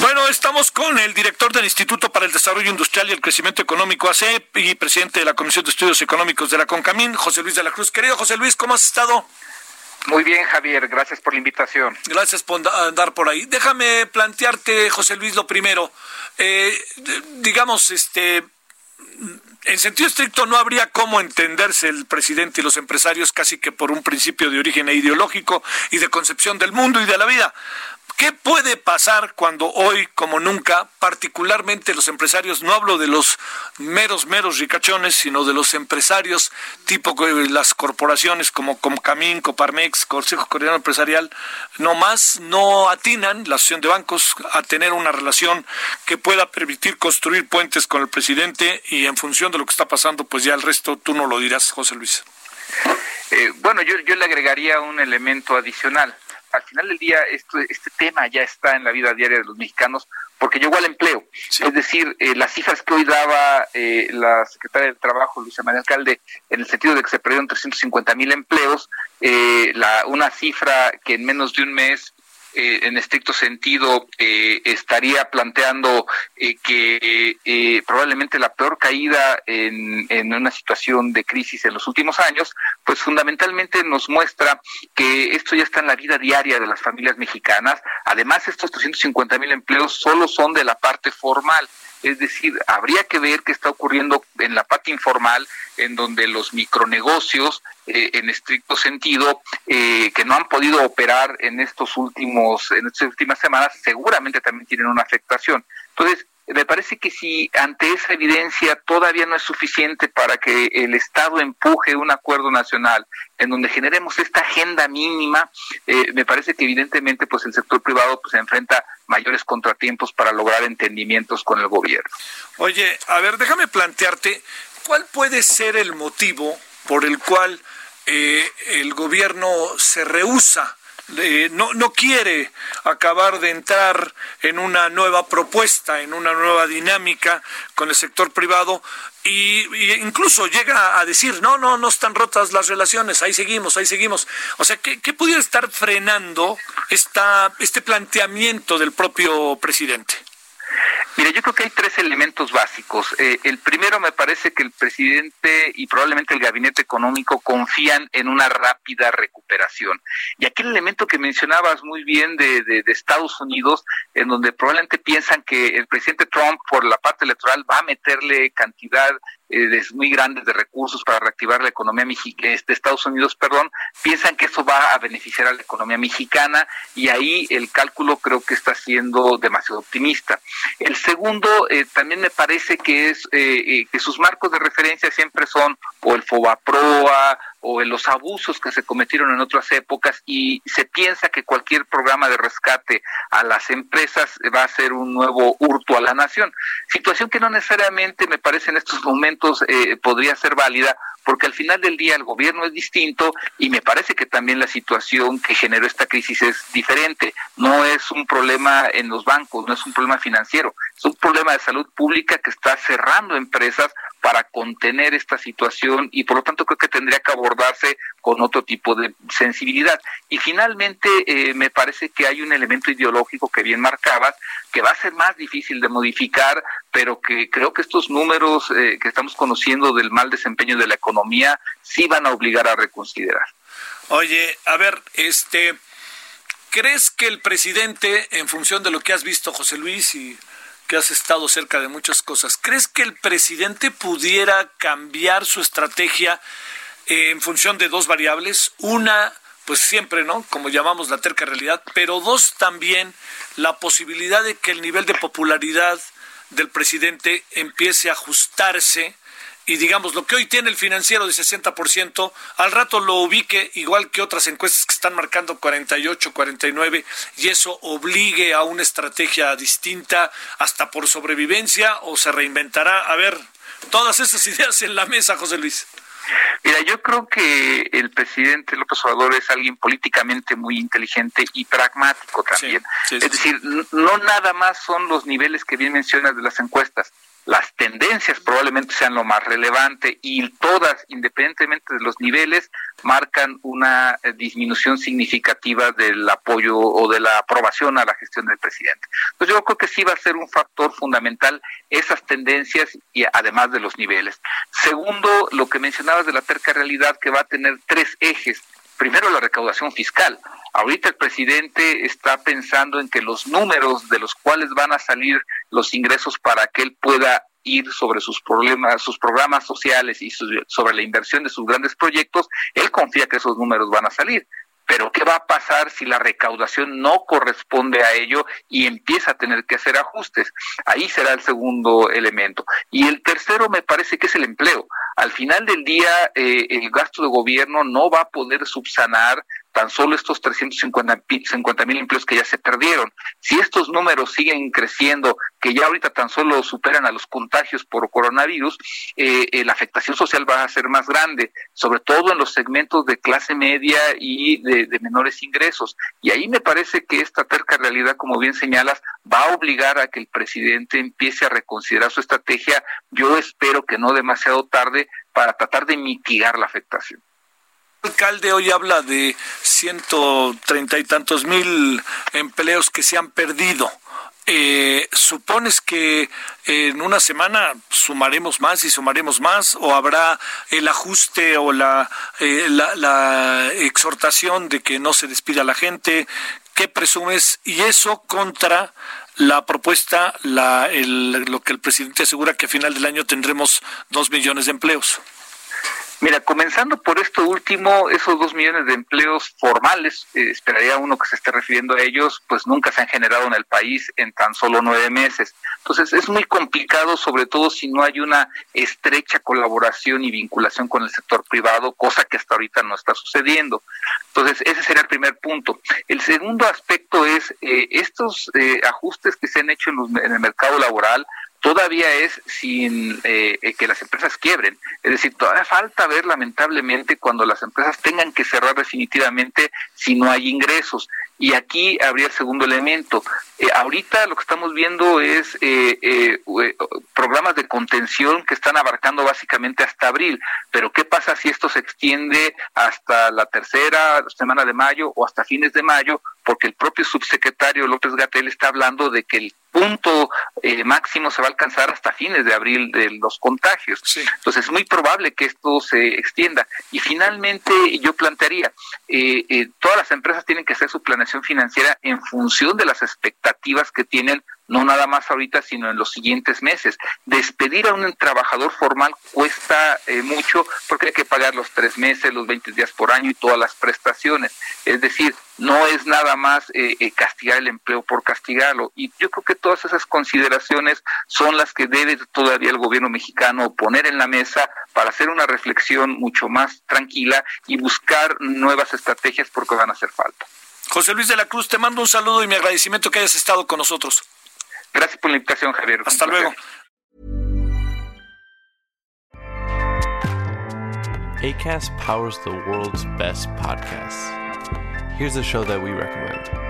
Bueno, estamos con el director del Instituto para el Desarrollo Industrial y el Crecimiento Económico, ACEP, y presidente de la Comisión de Estudios Económicos de la CONCAMIN, José Luis de la Cruz. Querido José Luis, ¿cómo has estado? Muy bien, Javier, gracias por la invitación. Gracias por andar por ahí. Déjame plantearte, José Luis, lo primero. Eh, digamos, este, en sentido estricto no habría cómo entenderse el presidente y los empresarios casi que por un principio de origen ideológico y de concepción del mundo y de la vida. ¿Qué puede pasar cuando hoy, como nunca, particularmente los empresarios, no hablo de los meros, meros ricachones, sino de los empresarios tipo las corporaciones como Comcamín, Coparmex, Consejo Coordinador Empresarial, no más no atinan, la Asociación de Bancos, a tener una relación que pueda permitir construir puentes con el presidente y en función de lo que está pasando, pues ya el resto tú no lo dirás, José Luis. Eh, bueno, yo, yo le agregaría un elemento adicional al final del día este, este tema ya está en la vida diaria de los mexicanos porque llegó al empleo. Es decir, eh, las cifras que hoy daba eh, la secretaria del Trabajo, Luisa María Alcalde, en el sentido de que se perdieron 350 mil empleos, eh, la, una cifra que en menos de un mes eh, en estricto sentido eh, estaría planteando eh, que probablemente la peor caída en, en, una situación de crisis en los últimos años, pues fundamentalmente nos muestra que esto ya está en la vida diaria de las familias mexicanas. Además, estos 350 mil empleos solo son de la parte formal. Es decir, habría que ver qué está ocurriendo en la parte informal, en donde los micronegocios, eh, en estricto sentido, eh, que no han podido operar en estos últimos, en estas últimas semanas, seguramente también tienen una afectación. Entonces, me parece que si ante esa evidencia todavía no es suficiente para que el Estado empuje un acuerdo nacional en donde generemos esta agenda mínima, eh, me parece que evidentemente pues el sector privado pues enfrenta mayores contratiempos para lograr entendimientos con el gobierno. Oye, a ver, déjame plantearte cuál puede ser el motivo por el cual eh, el gobierno se rehúsa no, no quiere acabar de entrar en una nueva propuesta, en una nueva dinámica con el sector privado y, incluso llega a decir, no, no, no están rotas las relaciones, ahí seguimos, ahí seguimos. O sea, ¿qué, qué pudiera estar frenando esta, este planteamiento del propio presidente? Mira, yo creo que hay tres elementos básicos. Eh, el primero me parece que el presidente y probablemente el gabinete económico confían en una rápida recuperación. Y aquel elemento que mencionabas muy bien de, de, de Estados Unidos, en donde probablemente piensan que el presidente Trump por la parte electoral va a meterle cantidad eh, muy grandes de recursos para reactivar la economía de Estados Unidos, perdón, piensan que eso va a beneficiar a la economía mexicana y ahí el cálculo creo que está siendo demasiado optimista. El segundo, eh, también me parece que es eh, que sus marcos de referencia siempre son o el FOBAPROA o en los abusos que se cometieron en otras épocas y se piensa que cualquier programa de rescate a las empresas va a ser un nuevo hurto a la nación. Situación que no necesariamente me parece en estos momentos eh, podría ser válida porque al final del día el gobierno es distinto y me parece que también la situación que generó esta crisis es diferente. No es un problema en los bancos, no es un problema financiero, es un problema de salud pública que está cerrando empresas para contener esta situación y por lo tanto creo que tendría que abordarse con otro tipo de sensibilidad. Y finalmente eh, me parece que hay un elemento ideológico que bien marcabas, que va a ser más difícil de modificar, pero que creo que estos números eh, que estamos conociendo del mal desempeño de la economía sí van a obligar a reconsiderar. Oye, a ver, este, ¿crees que el presidente, en función de lo que has visto, José Luis, y que has estado cerca de muchas cosas, ¿crees que el presidente pudiera cambiar su estrategia en función de dos variables? Una, pues siempre, ¿no? Como llamamos la terca realidad, pero dos, también la posibilidad de que el nivel de popularidad del presidente empiece a ajustarse y digamos lo que hoy tiene el financiero de 60%, al rato lo ubique igual que otras encuestas que están marcando 48, 49 y eso obligue a una estrategia distinta hasta por sobrevivencia o se reinventará. A ver, todas esas ideas en la mesa, José Luis. Mira, yo creo que el presidente López Obrador es alguien políticamente muy inteligente y pragmático también. es decir, no nada más son los niveles que bien mencionas de las encuestas las tendencias probablemente sean lo más relevante y todas, independientemente de los niveles, marcan una eh, disminución significativa del apoyo o de la aprobación a la gestión del presidente. Entonces yo creo que sí va a ser un factor fundamental esas tendencias y además de los niveles. Segundo, lo que mencionabas de la terca realidad que va a tener tres ejes. Primero, la recaudación fiscal. Ahorita el presidente está pensando en que los números de los cuales van a salir los ingresos para que él pueda ir sobre sus problemas, sus programas sociales y sobre la inversión de sus grandes proyectos, él confía que esos números van a salir. Pero ¿qué va a pasar si la recaudación no corresponde a ello y empieza a tener que hacer ajustes? Ahí será el segundo elemento. Y el tercero me parece que es el empleo. Al final del día, eh, el gasto de gobierno no va a poder subsanar tan solo estos 350 mil empleos que ya se perdieron. Si estos números siguen creciendo, que ya ahorita tan solo superan a los contagios por coronavirus, eh, eh, la afectación social va a ser más grande, sobre todo en los segmentos de clase media y de, de menores ingresos. Y ahí me parece que esta terca realidad, como bien señalas, va a obligar a que el presidente empiece a reconsiderar su estrategia. Yo espero que no demasiado tarde para tratar de mitigar la afectación. El alcalde hoy habla de ciento treinta y tantos mil empleos que se han perdido. Eh, ¿Supones que en una semana sumaremos más y sumaremos más o habrá el ajuste o la, eh, la, exhortación de que no se despida la gente? ¿Qué presumes? Y eso contra la propuesta, la, lo que el presidente asegura que a final del año tendremos dos millones de empleos. Mira, comenzando por esto último, esos dos millones de empleos formales, eh, esperaría uno que se esté refiriendo a ellos, pues nunca se han generado en el país en tan solo nueve meses. Entonces es muy complicado, sobre todo si no hay una estrecha colaboración y vinculación con el sector privado, cosa que hasta ahorita no está sucediendo. Entonces ese sería el primer punto. El segundo aspecto es eh, estos eh, ajustes que se han hecho en el mercado laboral todavía es sin eh, eh, que las empresas quiebren. Es decir, todavía falta ver lamentablemente cuando las empresas tengan que cerrar definitivamente si no hay ingresos. Y aquí habría el segundo elemento. Eh, ahorita lo que estamos viendo es programas de contención que están abarcando básicamente hasta abril. Pero ¿qué pasa si esto se extiende hasta la tercera semana de mayo o hasta fines de mayo? Porque el propio subsecretario López Gatel está hablando de que el punto eh, máximo se va a alcanzar hasta fines de abril de los contagios. Entonces es muy probable que esto se extienda. Y finalmente yo plantearía, eh, eh, todas las empresas tienen que hacer su planeación financiera en función de las expectativas que tienen no nada más ahorita, sino en los siguientes meses. Despedir a un trabajador formal cuesta eh, mucho porque hay que pagar los tres meses, los 20 días por año y todas las prestaciones. Es decir, no es nada más eh, eh, castigar el empleo por castigarlo. Y yo creo que todas esas consideraciones son las que debe todavía el gobierno mexicano poner en la mesa para hacer una reflexión mucho más tranquila y buscar nuevas estrategias porque van a hacer falta. José Luis de la Cruz, te mando un saludo y mi agradecimiento que hayas estado con nosotros. Gracias por la invitación, Javier. Hasta luego. ACAST powers the world's best podcasts. Here's a show that we recommend.